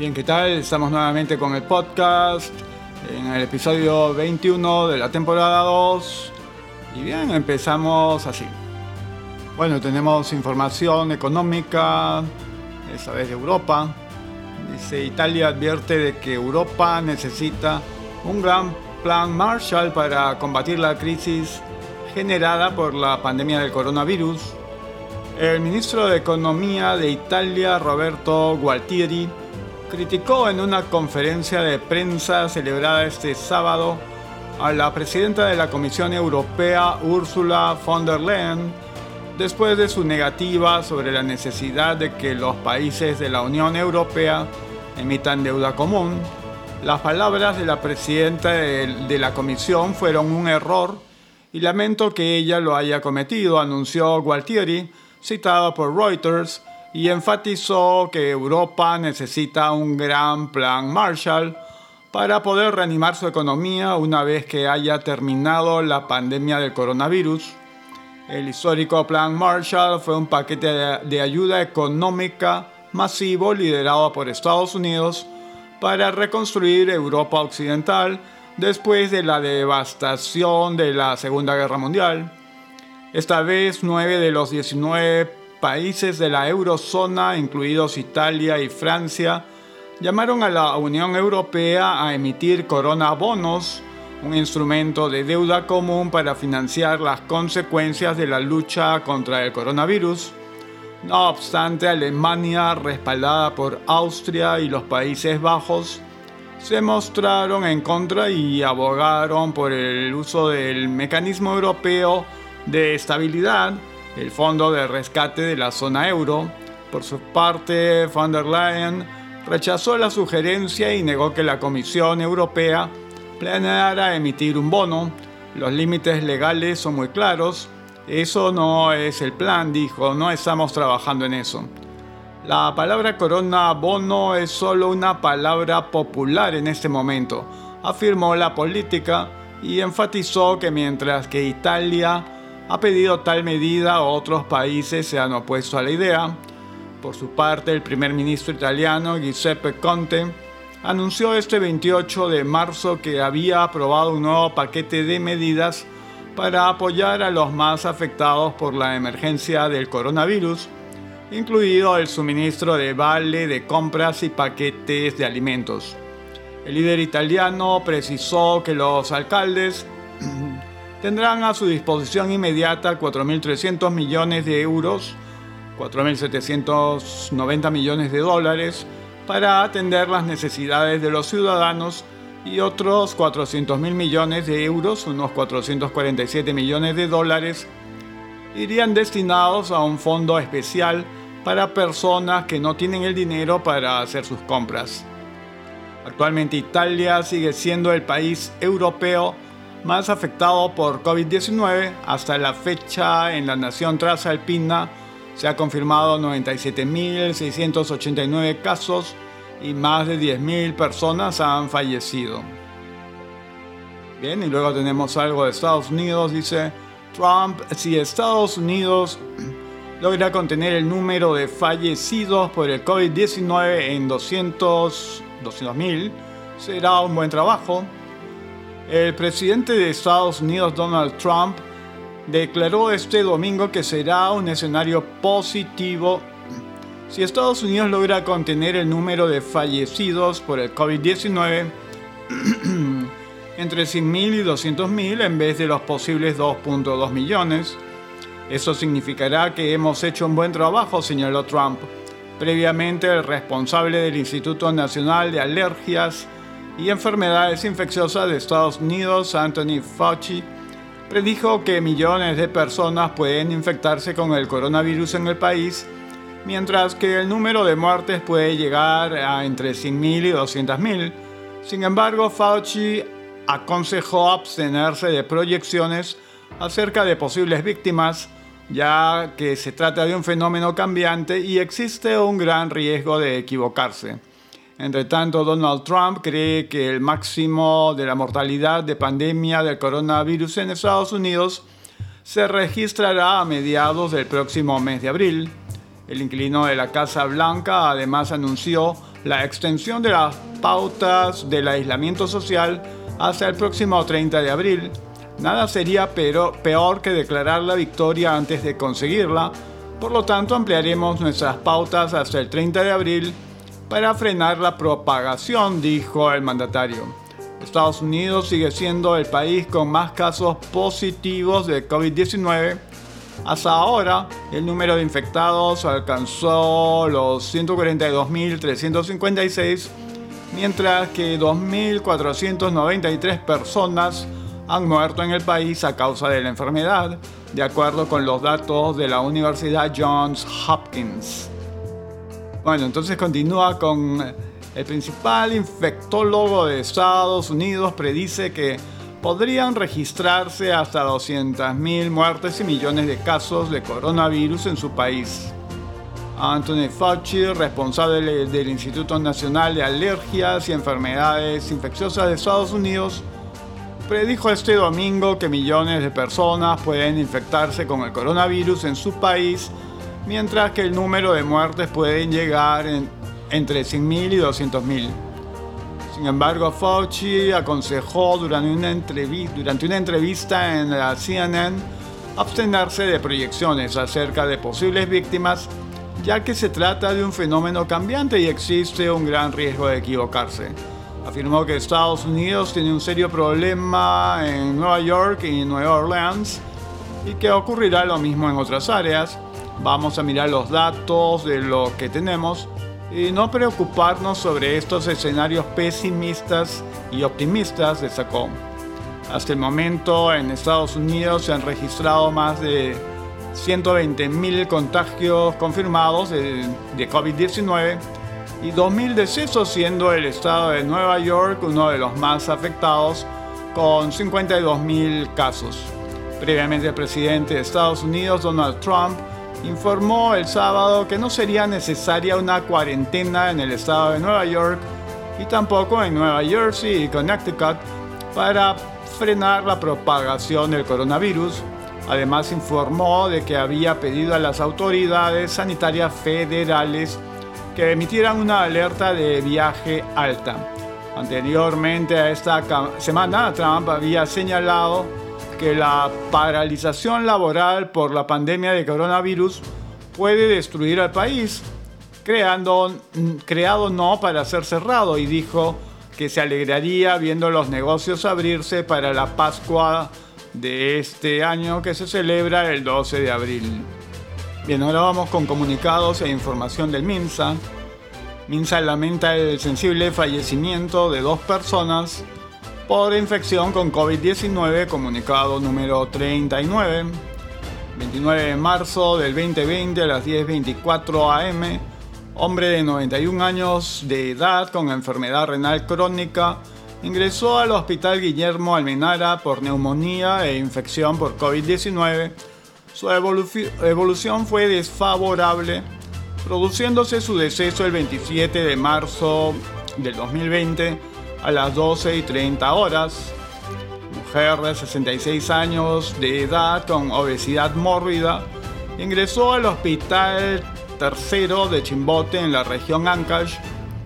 Bien, ¿qué tal? Estamos nuevamente con el podcast en el episodio 21 de la temporada 2. Y bien, empezamos así. Bueno, tenemos información económica, esta vez de Europa. Dice, Italia advierte de que Europa necesita un gran plan Marshall para combatir la crisis generada por la pandemia del coronavirus. El ministro de Economía de Italia, Roberto Gualtieri, criticó en una conferencia de prensa celebrada este sábado a la presidenta de la Comisión Europea, Ursula von der Leyen, después de su negativa sobre la necesidad de que los países de la Unión Europea emitan deuda común. Las palabras de la presidenta de la Comisión fueron un error y lamento que ella lo haya cometido, anunció Gualtieri, citado por Reuters, y enfatizó que Europa necesita un gran plan Marshall para poder reanimar su economía una vez que haya terminado la pandemia del coronavirus. El histórico Plan Marshall fue un paquete de ayuda económica masivo liderado por Estados Unidos para reconstruir Europa Occidental después de la devastación de la Segunda Guerra Mundial. Esta vez nueve de los 19 países de la eurozona, incluidos Italia y Francia, llamaron a la Unión Europea a emitir corona bonos, un instrumento de deuda común para financiar las consecuencias de la lucha contra el coronavirus. No obstante, Alemania, respaldada por Austria y los Países Bajos, se mostraron en contra y abogaron por el uso del mecanismo europeo de estabilidad el Fondo de Rescate de la Zona Euro. Por su parte, von der Leyen rechazó la sugerencia y negó que la Comisión Europea planeara emitir un bono. Los límites legales son muy claros. Eso no es el plan, dijo, no estamos trabajando en eso. La palabra corona bono es solo una palabra popular en este momento, afirmó la política y enfatizó que mientras que Italia ha pedido tal medida, otros países se han opuesto a la idea. Por su parte, el primer ministro italiano Giuseppe Conte anunció este 28 de marzo que había aprobado un nuevo paquete de medidas para apoyar a los más afectados por la emergencia del coronavirus, incluido el suministro de vale de compras y paquetes de alimentos. El líder italiano precisó que los alcaldes tendrán a su disposición inmediata 4.300 millones de euros, 4.790 millones de dólares, para atender las necesidades de los ciudadanos y otros 400 mil millones de euros, unos 447 millones de dólares, irían destinados a un fondo especial para personas que no tienen el dinero para hacer sus compras. Actualmente Italia sigue siendo el país europeo más afectado por COVID-19. Hasta la fecha en la nación transalpina se ha confirmado 97.689 casos y más de 10.000 personas han fallecido. Bien, y luego tenemos algo de Estados Unidos, dice Trump, si Estados Unidos logra contener el número de fallecidos por el COVID-19 en 200, 200.000, será un buen trabajo. El presidente de Estados Unidos, Donald Trump, declaró este domingo que será un escenario positivo si Estados Unidos logra contener el número de fallecidos por el COVID-19 entre 100.000 y 200.000 en vez de los posibles 2.2 millones. Eso significará que hemos hecho un buen trabajo, señaló Trump. Previamente, el responsable del Instituto Nacional de Alergias y Enfermedades Infecciosas de Estados Unidos, Anthony Fauci, predijo que millones de personas pueden infectarse con el coronavirus en el país, mientras que el número de muertes puede llegar a entre 100.000 y 200.000. Sin embargo, Fauci aconsejó abstenerse de proyecciones acerca de posibles víctimas, ya que se trata de un fenómeno cambiante y existe un gran riesgo de equivocarse. Entre tanto, Donald Trump cree que el máximo de la mortalidad de pandemia del coronavirus en Estados Unidos se registrará a mediados del próximo mes de abril. El inquilino de la Casa Blanca además anunció la extensión de las pautas del aislamiento social hasta el próximo 30 de abril. Nada sería peor que declarar la victoria antes de conseguirla, por lo tanto ampliaremos nuestras pautas hasta el 30 de abril para frenar la propagación, dijo el mandatario. Estados Unidos sigue siendo el país con más casos positivos de COVID-19. Hasta ahora, el número de infectados alcanzó los 142.356, mientras que 2.493 personas han muerto en el país a causa de la enfermedad, de acuerdo con los datos de la Universidad Johns Hopkins. Bueno, entonces continúa con el principal infectólogo de Estados Unidos predice que podrían registrarse hasta 200.000 muertes y millones de casos de coronavirus en su país. Anthony Fauci, responsable del Instituto Nacional de Alergias y Enfermedades Infecciosas de Estados Unidos, predijo este domingo que millones de personas pueden infectarse con el coronavirus en su país, mientras que el número de muertes pueden llegar en entre 100.000 y 200.000. Sin embargo, Fauci aconsejó durante una, entrevista, durante una entrevista en la CNN abstenerse de proyecciones acerca de posibles víctimas, ya que se trata de un fenómeno cambiante y existe un gran riesgo de equivocarse. Afirmó que Estados Unidos tiene un serio problema en Nueva York y Nueva Orleans y que ocurrirá lo mismo en otras áreas. Vamos a mirar los datos de lo que tenemos y no preocuparnos sobre estos escenarios pesimistas y optimistas, destacó. Hasta el momento en Estados Unidos se han registrado más de 120.000 contagios confirmados de, de COVID-19 y 2.000 decesos, siendo el estado de Nueva York uno de los más afectados, con 52.000 casos. Previamente el presidente de Estados Unidos, Donald Trump, informó el sábado que no sería necesaria una cuarentena en el estado de Nueva York y tampoco en Nueva Jersey y Connecticut para frenar la propagación del coronavirus. Además informó de que había pedido a las autoridades sanitarias federales que emitieran una alerta de viaje alta. Anteriormente a esta semana, Trump había señalado que la paralización laboral por la pandemia de coronavirus puede destruir al país, creando, creado no para ser cerrado, y dijo que se alegraría viendo los negocios abrirse para la Pascua de este año que se celebra el 12 de abril. Bien, ahora vamos con comunicados e información del MINSA. MINSA lamenta el sensible fallecimiento de dos personas por infección con COVID-19, comunicado número 39, 29 de marzo del 2020 a las 10.24 am, hombre de 91 años de edad con enfermedad renal crónica, ingresó al hospital Guillermo Almenara por neumonía e infección por COVID-19. Su evolución fue desfavorable, produciéndose su deceso el 27 de marzo del 2020 a las 12 y 30 horas. Mujer de 66 años de edad con obesidad mórbida ingresó al hospital tercero de Chimbote en la región Ancash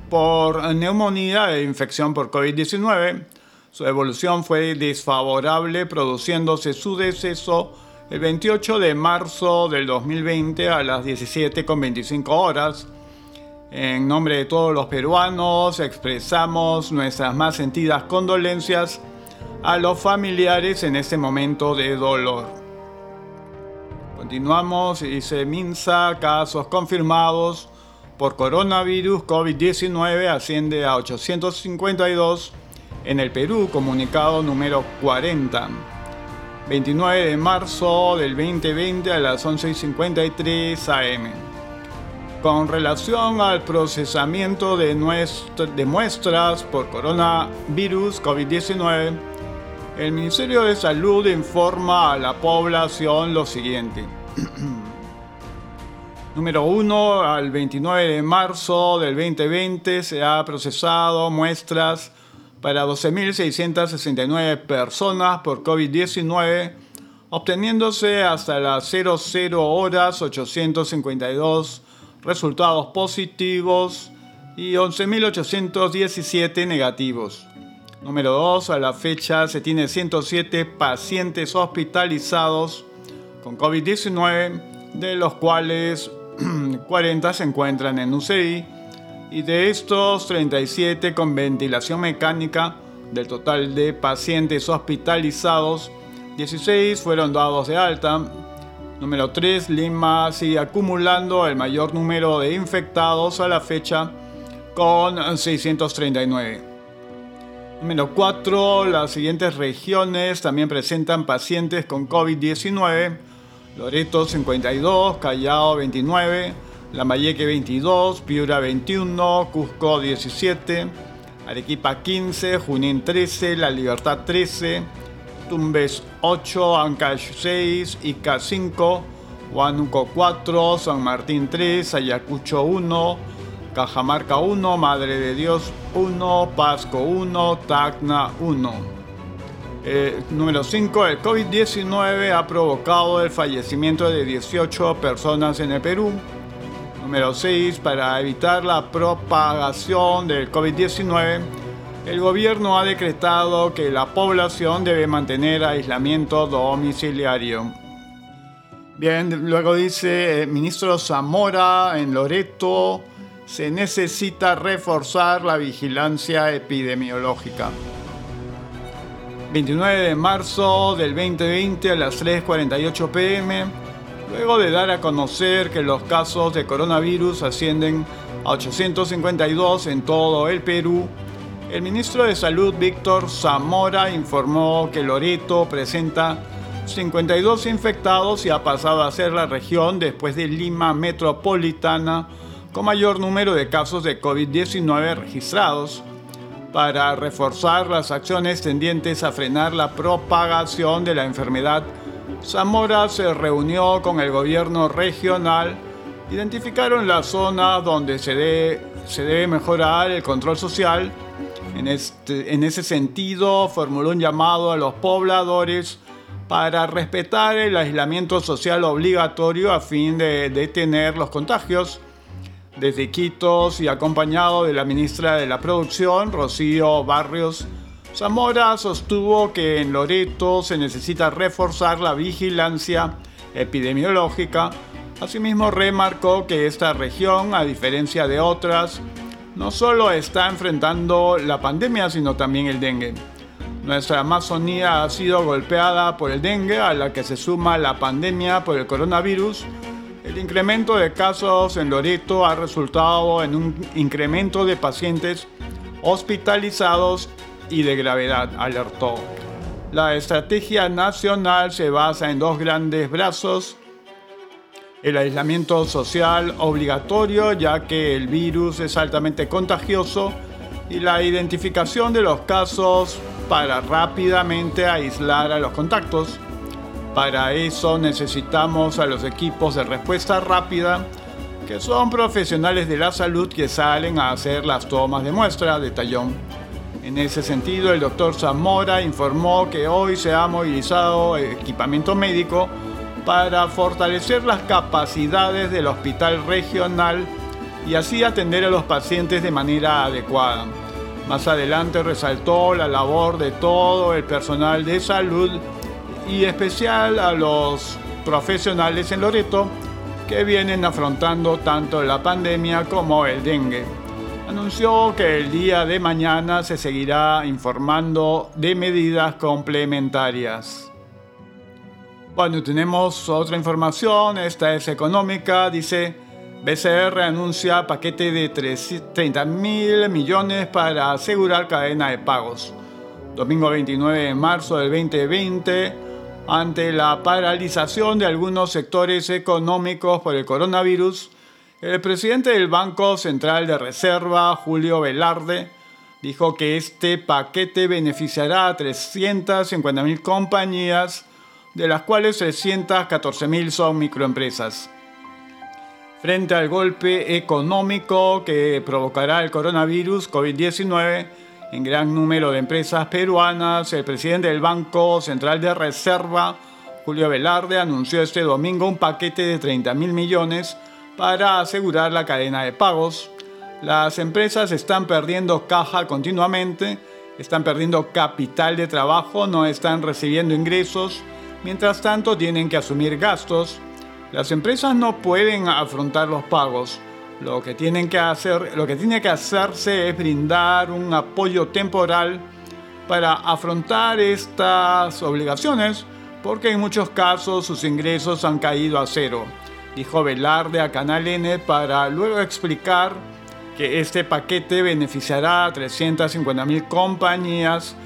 por neumonía e infección por COVID-19. Su evolución fue desfavorable, produciéndose su deceso el 28 de marzo del 2020 a las 17.25 horas. En nombre de todos los peruanos expresamos nuestras más sentidas condolencias a los familiares en este momento de dolor. Continuamos, dice Minsa, casos confirmados por coronavirus COVID-19 asciende a 852 en el Perú, comunicado número 40. 29 de marzo del 2020 a las 11.53 am. Con relación al procesamiento de, de muestras por coronavirus COVID-19, el Ministerio de Salud informa a la población lo siguiente. Número 1. Al 29 de marzo del 2020 se ha procesado muestras para 12.669 personas por COVID-19, obteniéndose hasta las 00 horas 852 resultados positivos y 11.817 negativos. Número 2, a la fecha se tiene 107 pacientes hospitalizados con COVID-19, de los cuales 40 se encuentran en UCI y de estos 37 con ventilación mecánica. Del total de pacientes hospitalizados, 16 fueron dados de alta. Número 3, Lima sigue acumulando el mayor número de infectados a la fecha con 639. Número 4. Las siguientes regiones también presentan pacientes con COVID-19. Loreto 52, Callao 29, Lambayeque 22, Piura 21, Cusco 17, Arequipa 15, Junín 13, La Libertad 13, Tumbes 8, Ancash 6, Ica 5, Huánuco 4, San Martín 3, Ayacucho 1, Cajamarca 1, Madre de Dios 1, Pasco 1, Tacna 1. Eh, número 5. El COVID-19 ha provocado el fallecimiento de 18 personas en el Perú. Número 6. Para evitar la propagación del COVID-19, el gobierno ha decretado que la población debe mantener aislamiento domiciliario. Bien, luego dice el ministro Zamora en Loreto se necesita reforzar la vigilancia epidemiológica. 29 de marzo del 2020 a las 3.48 pm, luego de dar a conocer que los casos de coronavirus ascienden a 852 en todo el Perú, el ministro de Salud Víctor Zamora informó que Loreto presenta 52 infectados y ha pasado a ser la región después de Lima Metropolitana con mayor número de casos de COVID-19 registrados para reforzar las acciones tendientes a frenar la propagación de la enfermedad. Zamora se reunió con el gobierno regional, identificaron la zona donde se, debe mejorar el control social. En, este, en ese sentido, formuló un llamado a los pobladores para respetar el aislamiento social obligatorio a fin de detener los contagios desde Quitos y acompañado de la ministra de la Producción, Rocío Barrios Zamora, sostuvo que en Loreto se necesita reforzar la vigilancia epidemiológica. Asimismo, remarcó que esta región, a diferencia de otras, no solo está enfrentando la pandemia, sino también el dengue. Nuestra Amazonía ha sido golpeada por el dengue, a la que se suma la pandemia por el coronavirus, el incremento de casos en Loreto ha resultado en un incremento de pacientes hospitalizados y de gravedad, alertó. La estrategia nacional se basa en dos grandes brazos. El aislamiento social obligatorio, ya que el virus es altamente contagioso, y la identificación de los casos para rápidamente aislar a los contactos. Para eso necesitamos a los equipos de respuesta rápida, que son profesionales de la salud que salen a hacer las tomas de muestra, detalló. En ese sentido, el doctor Zamora informó que hoy se ha movilizado equipamiento médico para fortalecer las capacidades del hospital regional y así atender a los pacientes de manera adecuada. Más adelante resaltó la labor de todo el personal de salud y especial a los profesionales en Loreto que vienen afrontando tanto la pandemia como el dengue. Anunció que el día de mañana se seguirá informando de medidas complementarias. Bueno, tenemos otra información, esta es económica, dice BCR anuncia paquete de 30 mil millones para asegurar cadena de pagos. Domingo 29 de marzo del 2020, ante la paralización de algunos sectores económicos por el coronavirus, el presidente del Banco Central de Reserva, Julio Velarde, dijo que este paquete beneficiará a 350.000 compañías, de las cuales 314.000 son microempresas. Frente al golpe económico que provocará el coronavirus COVID-19, en gran número de empresas peruanas, el presidente del Banco Central de Reserva, Julio Velarde, anunció este domingo un paquete de 30 mil millones para asegurar la cadena de pagos. Las empresas están perdiendo caja continuamente, están perdiendo capital de trabajo, no están recibiendo ingresos, mientras tanto tienen que asumir gastos. Las empresas no pueden afrontar los pagos. Lo que, tienen que hacer, tiene que hacerse es brindar un apoyo temporal para afrontar estas obligaciones, porque en muchos casos sus ingresos han caído a cero, dijo Velarde a Canal N para luego explicar que este paquete beneficiará a 350.000 compañías,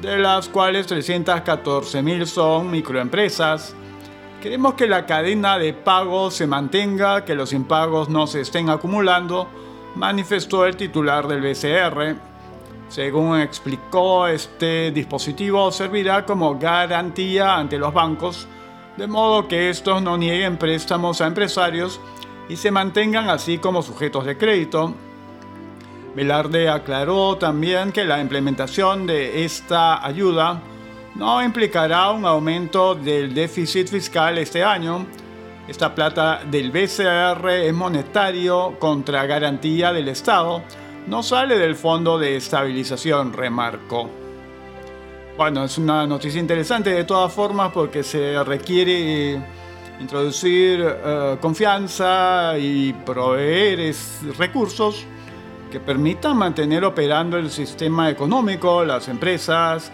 de las cuales 314.000 son microempresas. Queremos que la cadena de pago se mantenga, que los impagos no se estén acumulando, manifestó el titular del BCR. Según explicó, este dispositivo servirá como garantía ante los bancos, de modo que estos no nieguen préstamos a empresarios y se mantengan así como sujetos de crédito. Velarde aclaró también que la implementación de esta ayuda no implicará un aumento del déficit fiscal este año. Esta plata del BCR es monetario contra garantía del Estado, no sale del Fondo de Estabilización, remarcó. Bueno, es una noticia interesante de todas formas porque se requiere introducir eh, confianza y proveer recursos que permitan mantener operando el sistema económico, las empresas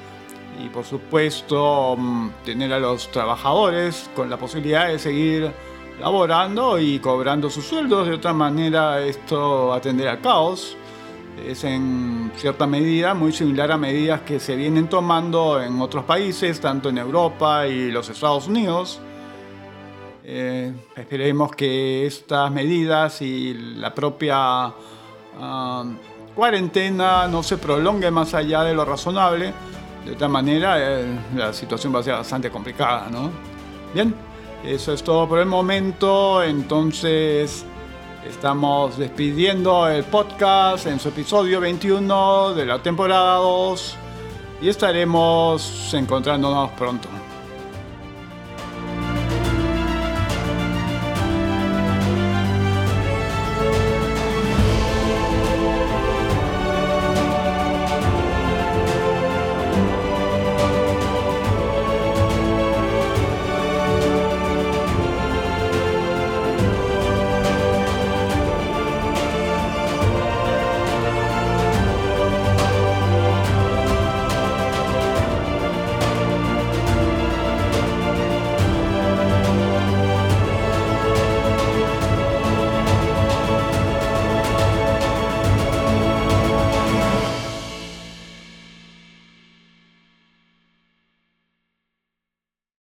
y por supuesto mm, tener a los trabajadores con la posibilidad de seguir laborando y cobrando sus sueldos. De otra manera esto atenderá al caos. Es en cierta medida muy similar a medidas que se vienen tomando en otros países, tanto en Europa y los Estados Unidos. Eh, esperemos que estas medidas y la propia cuarentena no se prolongue más allá de lo razonable. De otra manera, eh, la situación va a ser bastante complicada, ¿no? Bien, eso es todo por el momento. Entonces, estamos despidiendo el podcast en su episodio 21 de la temporada 2 y estaremos encontrándonos pronto.